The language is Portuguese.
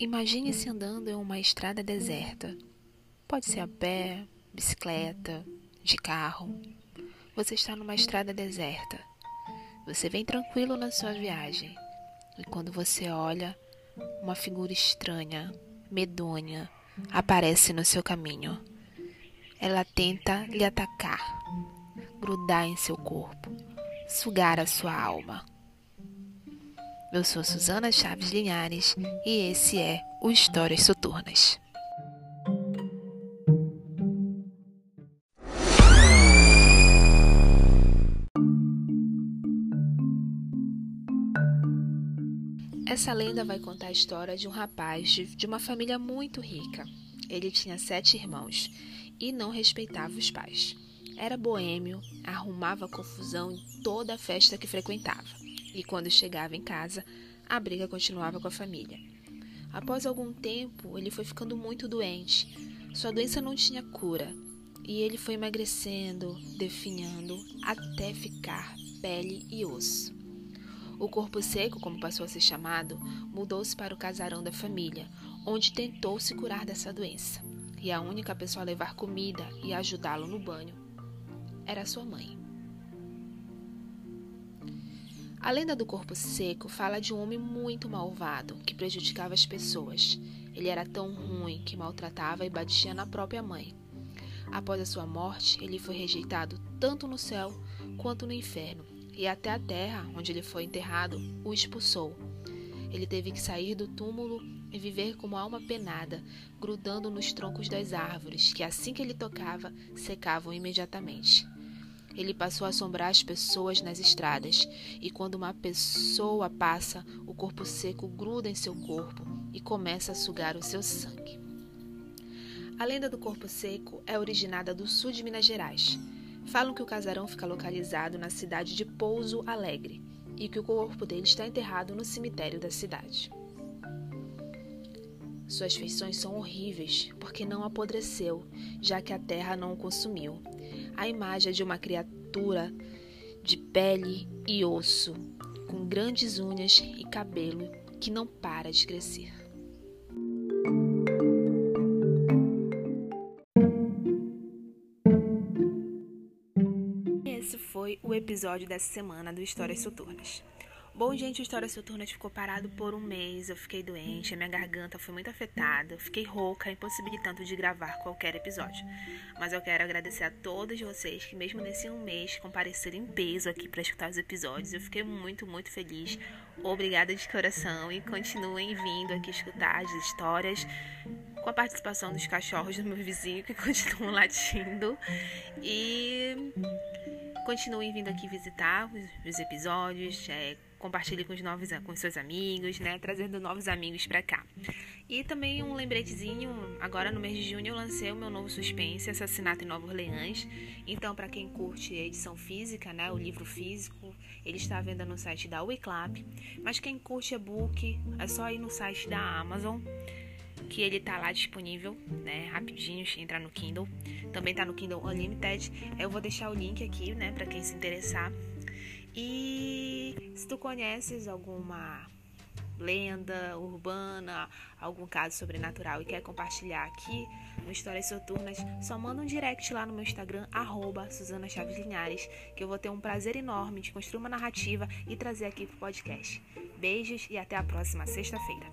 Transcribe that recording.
Imagine-se andando em uma estrada deserta. Pode ser a pé, bicicleta, de carro. Você está numa estrada deserta. Você vem tranquilo na sua viagem. E quando você olha, uma figura estranha, medonha, aparece no seu caminho. Ela tenta lhe atacar, grudar em seu corpo, sugar a sua alma. Eu sou Suzana Chaves Linhares e esse é o Histórias Soturnas. Essa lenda vai contar a história de um rapaz de uma família muito rica. Ele tinha sete irmãos e não respeitava os pais. Era boêmio, arrumava confusão em toda a festa que frequentava e quando chegava em casa, a briga continuava com a família. Após algum tempo, ele foi ficando muito doente. Sua doença não tinha cura e ele foi emagrecendo, definhando, até ficar pele e osso. O corpo seco, como passou a ser chamado, mudou-se para o casarão da família, onde tentou se curar dessa doença. E a única pessoa a levar comida e ajudá-lo no banho era sua mãe. A lenda do corpo seco fala de um homem muito malvado que prejudicava as pessoas. Ele era tão ruim que maltratava e batia na própria mãe. Após a sua morte, ele foi rejeitado tanto no céu quanto no inferno, e até a terra, onde ele foi enterrado, o expulsou. Ele teve que sair do túmulo e viver como alma penada, grudando nos troncos das árvores, que assim que ele tocava, secavam imediatamente. Ele passou a assombrar as pessoas nas estradas, e quando uma pessoa passa, o corpo seco gruda em seu corpo e começa a sugar o seu sangue. A lenda do corpo seco é originada do sul de Minas Gerais. Falam que o casarão fica localizado na cidade de Pouso Alegre e que o corpo dele está enterrado no cemitério da cidade. Suas feições são horríveis porque não apodreceu, já que a terra não o consumiu a imagem de uma criatura de pele e osso, com grandes unhas e cabelo que não para de crescer. Esse foi o episódio dessa semana do Histórias Soturnas. Bom, gente, o História Soturnas ficou parado por um mês. Eu fiquei doente, a minha garganta foi muito afetada, fiquei rouca, impossibilitando de gravar qualquer episódio. Mas eu quero agradecer a todos vocês que, mesmo nesse um mês, compareceram em peso aqui para escutar os episódios. Eu fiquei muito, muito feliz. Obrigada de coração e continuem vindo aqui escutar as histórias com a participação dos cachorros do meu vizinho que continuam latindo. E continuem vindo aqui visitar os, episódios. É, compartilhe com os novos com seus amigos, né, trazendo novos amigos para cá. E também um lembretezinho, agora no mês de junho eu lancei o meu novo suspense, Assassinato em Nova Orleans. Então, para quem curte a edição física, né, o livro físico, ele está à venda no site da Wiclap. Mas quem curte e-book, é só ir no site da Amazon que ele tá lá disponível, né? Rapidinho, entrar no Kindle. Também tá no Kindle Unlimited. Eu vou deixar o link aqui, né, para quem se interessar. E se tu conheces alguma lenda urbana, algum caso sobrenatural e quer compartilhar aqui no Histórias Soturnas, só manda um direct lá no meu Instagram, arroba Suzana Chaves Linhares, que eu vou ter um prazer enorme de construir uma narrativa e trazer aqui pro podcast. Beijos e até a próxima sexta-feira.